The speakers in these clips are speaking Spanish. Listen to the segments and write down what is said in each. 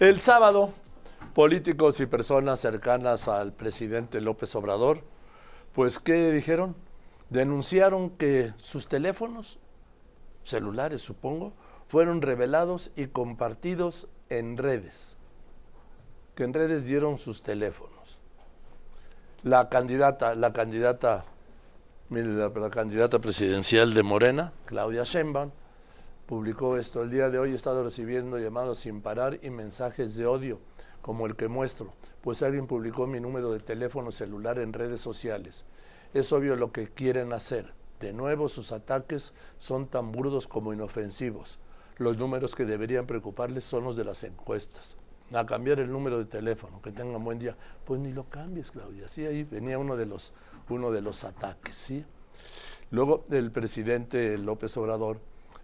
El sábado, políticos y personas cercanas al presidente López Obrador, pues ¿qué dijeron? Denunciaron que sus teléfonos, celulares supongo, fueron revelados y compartidos en redes, que en redes dieron sus teléfonos. La candidata, la candidata, mire, la, candidata presidencial de Morena, Claudia Sheinbaum, publicó esto. El día de hoy he estado recibiendo llamados sin parar y mensajes de odio, como el que muestro, pues alguien publicó mi número de teléfono celular en redes sociales. Es obvio lo que quieren hacer. De nuevo, sus ataques son tan burdos como inofensivos. Los números que deberían preocuparles son los de las encuestas. A cambiar el número de teléfono, que tengan buen día. Pues ni lo cambies, Claudia. Sí, ahí venía uno de los, uno de los ataques, ¿sí? Luego el presidente López Obrador,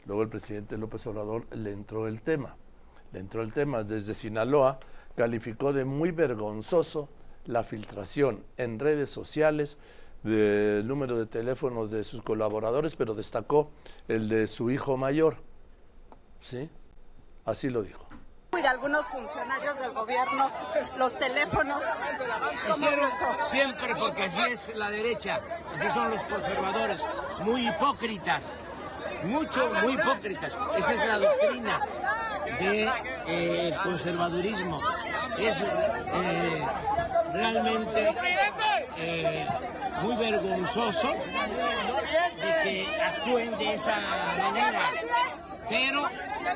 luego el presidente López Obrador le entró el tema. Le entró el tema desde Sinaloa, calificó de muy vergonzoso la filtración en redes sociales del número de teléfonos de sus colaboradores, pero destacó el de su hijo mayor. ¿Sí? Así lo dijo. Y de algunos funcionarios del gobierno, los teléfonos. Siempre porque así es la derecha, así son los conservadores, muy hipócritas, mucho, muy hipócritas. Esa es la doctrina del de, eh, conservadurismo. Es eh, realmente eh, muy vergonzoso de que actúen de esa manera, pero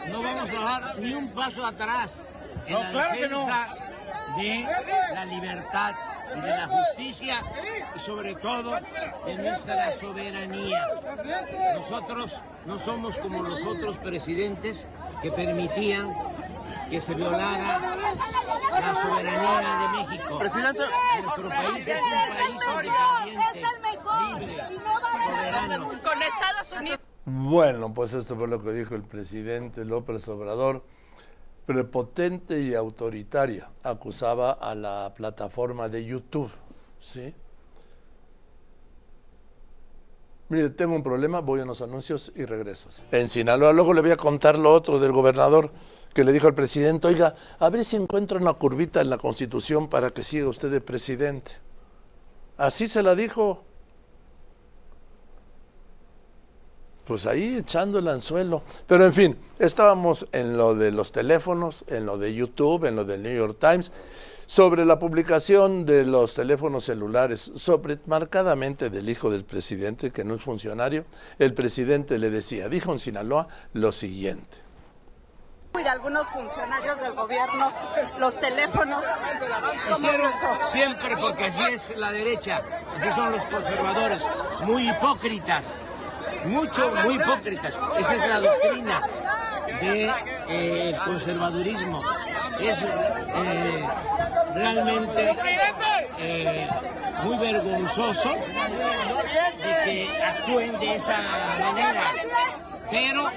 no vamos a dar ni un paso atrás en No, la claro que no. De la libertad y de la justicia y sobre todo de nuestra soberanía. Nosotros no somos como los otros presidentes que permitían que se violara la soberanía de México. Presidente. Nuestro país es un país independiente, libre, soberano. Con Estados Unidos. Bueno, pues esto fue lo que dijo el presidente López Obrador. Prepotente y autoritaria, acusaba a la plataforma de YouTube. ¿sí? Mire, tengo un problema, voy a los anuncios y regreso. En Sinaloa, luego le voy a contar lo otro del gobernador que le dijo al presidente, oiga, a ver si encuentro una curvita en la constitución para que siga usted de presidente. Así se la dijo. Pues ahí echando el anzuelo. Pero en fin, estábamos en lo de los teléfonos, en lo de YouTube, en lo del New York Times, sobre la publicación de los teléfonos celulares, sobre marcadamente del hijo del presidente, que no es funcionario, el presidente le decía, dijo en Sinaloa lo siguiente. Y de algunos funcionarios del gobierno, los teléfonos. ¿Cómo Hicieron siempre porque así es la derecha, así son los conservadores, muy hipócritas, mucho, muy hipócritas. Esa es la doctrina del de, eh, conservadurismo. Es eh, realmente eh, muy vergonzoso de que actúen de esa manera, pero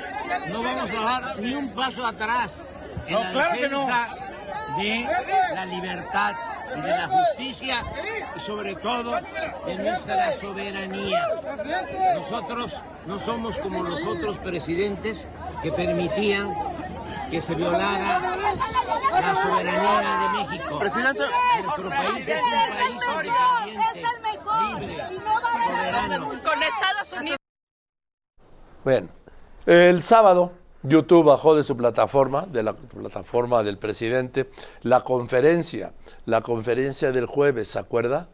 no vamos a dar ni un paso atrás en No, la claro que no. De la libertad y de la justicia y sobre todo de nuestra soberanía. Nosotros no somos como los otros presidentes que permitían que se violara la soberanía de México. Presidente. Nuestro país es un país independiente, libre, soberano. Con Estados Unidos. Bueno, el sábado YouTube bajó de su plataforma, de la plataforma del presidente, la conferencia, la conferencia del jueves, ¿se acuerda?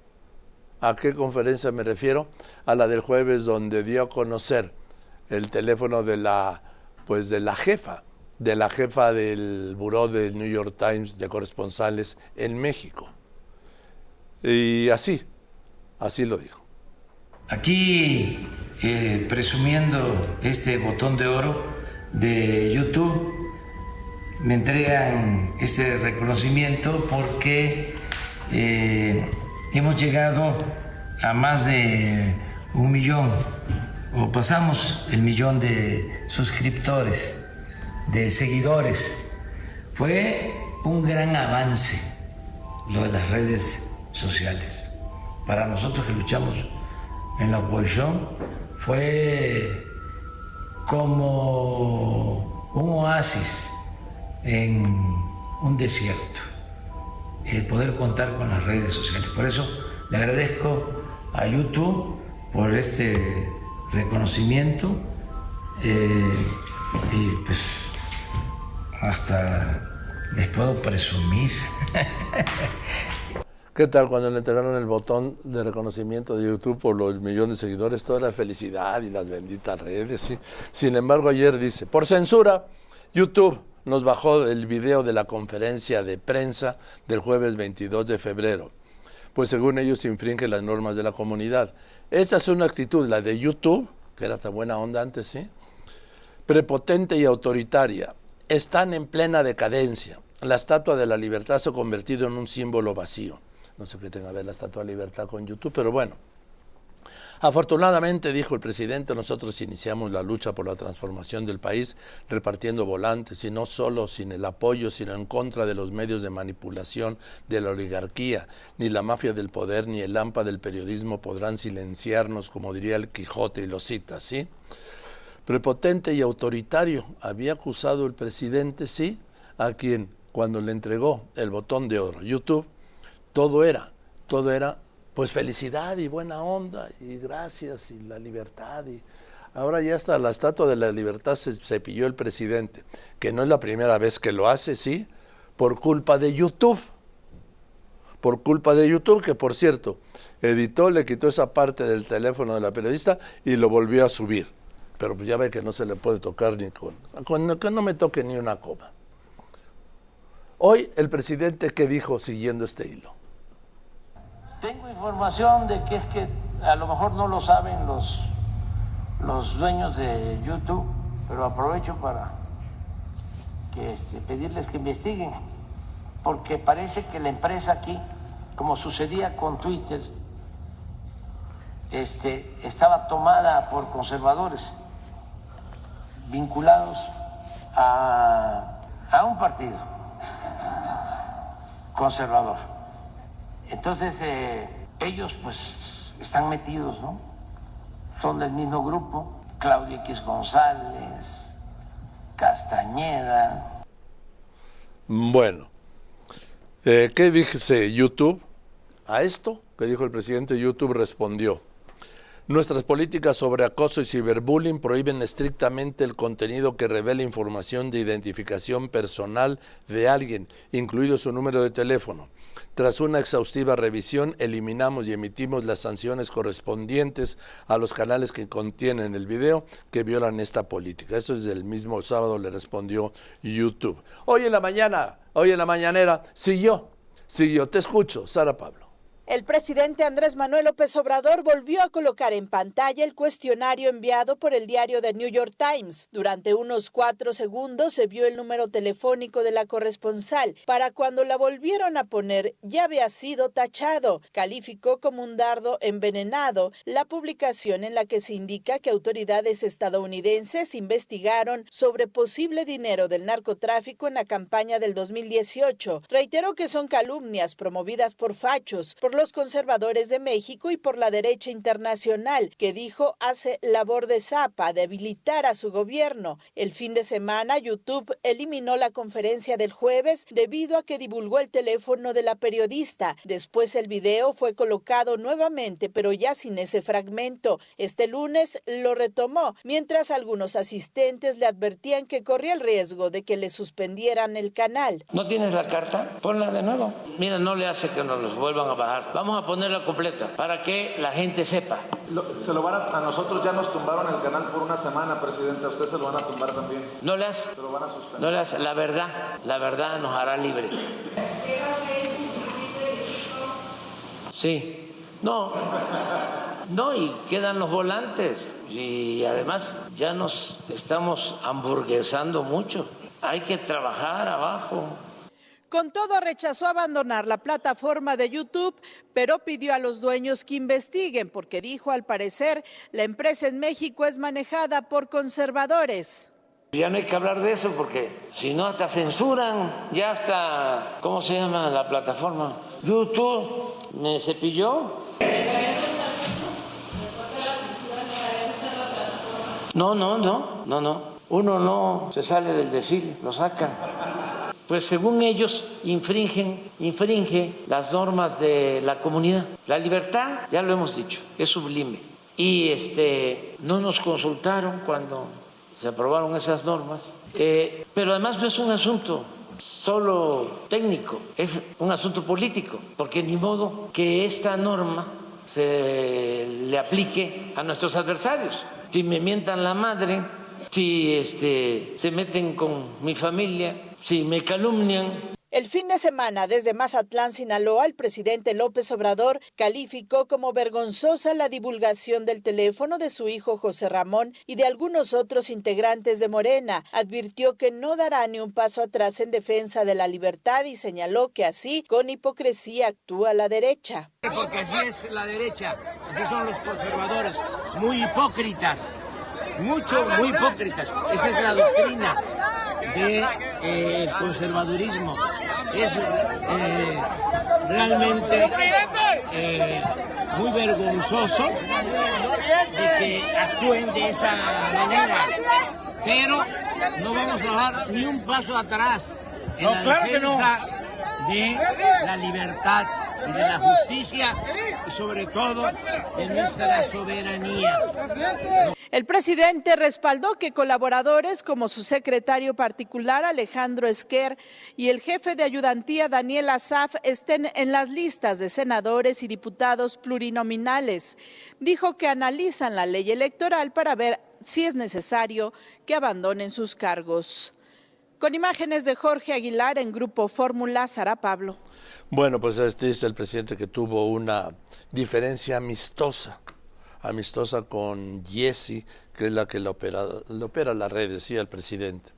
¿A qué conferencia me refiero? A la del jueves donde dio a conocer el teléfono de la, pues de la jefa, de la jefa del buró del New York Times de corresponsales en México. Y así, así lo dijo. Aquí, eh, presumiendo este botón de oro de YouTube, me entregan este reconocimiento porque eh, hemos llegado a más de un millón, o pasamos el millón de suscriptores, de seguidores. Fue un gran avance lo de las redes sociales. Para nosotros que luchamos en la oposición fue como un oasis en un desierto el poder contar con las redes sociales. Por eso le agradezco a YouTube por este reconocimiento eh, y pues hasta les puedo presumir. ¿Qué tal cuando le entregaron el botón de reconocimiento de YouTube por los millones de seguidores? Toda la felicidad y las benditas redes. ¿sí? Sin embargo, ayer dice, por censura, YouTube nos bajó el video de la conferencia de prensa del jueves 22 de febrero, pues según ellos infringe las normas de la comunidad. Esa es una actitud, la de YouTube, que era tan buena onda antes, ¿sí? Prepotente y autoritaria. Están en plena decadencia. La estatua de la libertad se ha convertido en un símbolo vacío. No sé qué tenga ver la estatua de libertad con YouTube, pero bueno. Afortunadamente, dijo el presidente, nosotros iniciamos la lucha por la transformación del país repartiendo volantes y no solo sin el apoyo, sino en contra de los medios de manipulación de la oligarquía. Ni la mafia del poder ni el lampa del periodismo podrán silenciarnos, como diría el Quijote y los cita, ¿sí? Prepotente y autoritario, había acusado el presidente, sí, a quien cuando le entregó el botón de oro, YouTube, todo era, todo era pues felicidad y buena onda y gracias y la libertad y ahora ya está la estatua de la libertad se, se pilló el presidente, que no es la primera vez que lo hace, sí, por culpa de YouTube. Por culpa de YouTube, que por cierto, editó, le quitó esa parte del teléfono de la periodista y lo volvió a subir. Pero pues ya ve que no se le puede tocar ni con, con que no me toque ni una coma. Hoy el presidente, ¿qué dijo siguiendo este hilo? Tengo información de que es que a lo mejor no lo saben los, los dueños de YouTube, pero aprovecho para este, pedirles que investiguen, porque parece que la empresa aquí, como sucedía con Twitter, este, estaba tomada por conservadores vinculados a, a un partido conservador. Entonces, eh, ellos pues están metidos, ¿no? Son del mismo grupo, Claudia X González, Castañeda. Bueno, eh, ¿qué dice YouTube? A esto que dijo el presidente, YouTube respondió. Nuestras políticas sobre acoso y ciberbullying prohíben estrictamente el contenido que revele información de identificación personal de alguien, incluido su número de teléfono. Tras una exhaustiva revisión, eliminamos y emitimos las sanciones correspondientes a los canales que contienen el video que violan esta política. Eso es del mismo sábado, le respondió YouTube. Hoy en la mañana, hoy en la mañanera, siguió, siguió. Te escucho, Sara Pablo. El presidente Andrés Manuel López Obrador volvió a colocar en pantalla el cuestionario enviado por el diario The New York Times. Durante unos cuatro segundos se vio el número telefónico de la corresponsal. Para cuando la volvieron a poner ya había sido tachado. Calificó como un dardo envenenado la publicación en la que se indica que autoridades estadounidenses investigaron sobre posible dinero del narcotráfico en la campaña del 2018. Reiteró que son calumnias promovidas por fachos, por los conservadores de México y por la derecha internacional, que dijo hace labor de zapa, debilitar a su gobierno. El fin de semana, YouTube eliminó la conferencia del jueves debido a que divulgó el teléfono de la periodista. Después el video fue colocado nuevamente, pero ya sin ese fragmento. Este lunes lo retomó, mientras algunos asistentes le advertían que corría el riesgo de que le suspendieran el canal. ¿No tienes la carta? Ponla de nuevo. Mira, no le hace que nos los vuelvan a bajar. Vamos a ponerla completa para que la gente sepa. Lo- se lo van a, a nosotros ya nos tumbaron el canal por una semana, presidente. A usted se lo van a tumbar también. No le hace. Se lo van a suspender. No le hace. La verdad, la verdad nos hará libre. Sí. No. No, y quedan los volantes. Y además ya nos estamos hamburguesando mucho. Hay que trabajar abajo. Con todo, rechazó abandonar la plataforma de YouTube, pero pidió a los dueños que investiguen, porque dijo, al parecer, la empresa en México es manejada por conservadores. Ya no hay que hablar de eso porque si no hasta censuran, ya hasta, ¿cómo se llama la plataforma? YouTube me cepilló. No, no, no, no, no. Uno no se sale del desfile, lo sacan. Pues según ellos infringen, infringe las normas de la comunidad. La libertad, ya lo hemos dicho, es sublime. Y este, no nos consultaron cuando se aprobaron esas normas, eh, pero además no es un asunto solo técnico, es un asunto político, porque ni modo que esta norma se le aplique a nuestros adversarios. Si me mientan la madre, si este, se meten con mi familia, si me calumnian. El fin de semana, desde Mazatlán, Sinaloa, el presidente López Obrador calificó como vergonzosa la divulgación del teléfono de su hijo José Ramón y de algunos otros integrantes de Morena. Advirtió que no dará ni un paso atrás en defensa de la libertad y señaló que así, con hipocresía, actúa la derecha. Porque así es la derecha, así son los conservadores, muy hipócritas, mucho, muy hipócritas. Esa es la doctrina del eh, conservadurismo. Es eh, realmente eh, muy vergonzoso de que actúen de esa manera, pero no vamos a dar ni un paso atrás en la defensa de la libertad y de la justicia sobre todo de nuestra soberanía. El presidente respaldó que colaboradores como su secretario particular Alejandro Esquer y el jefe de ayudantía Daniel Azaf estén en las listas de senadores y diputados plurinominales. Dijo que analizan la ley electoral para ver si es necesario que abandonen sus cargos. Con imágenes de Jorge Aguilar en Grupo Fórmula, Sara Pablo. Bueno, pues este es el presidente que tuvo una diferencia amistosa amistosa con Jessie, que es la que le opera, le opera la red, decía el presidente.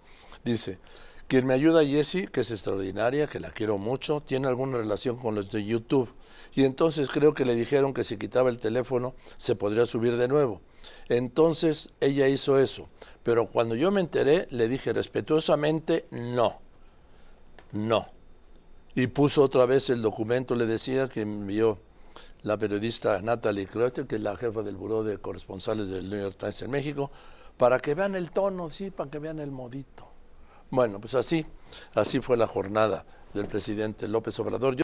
Dice, quien me ayuda Jessie, que es extraordinaria, que la quiero mucho, tiene alguna relación con los de YouTube. Y entonces creo que le dijeron que si quitaba el teléfono se podría subir de nuevo. Entonces ella hizo eso. Pero cuando yo me enteré, le dije respetuosamente, no, no. Y puso otra vez el documento, le decía que envió la periodista Natalie Kreuter, que es la jefa del Buró de Corresponsales del New York Times en México, para que vean el tono, sí, para que vean el modito. Bueno, pues así, así fue la jornada del presidente López Obrador.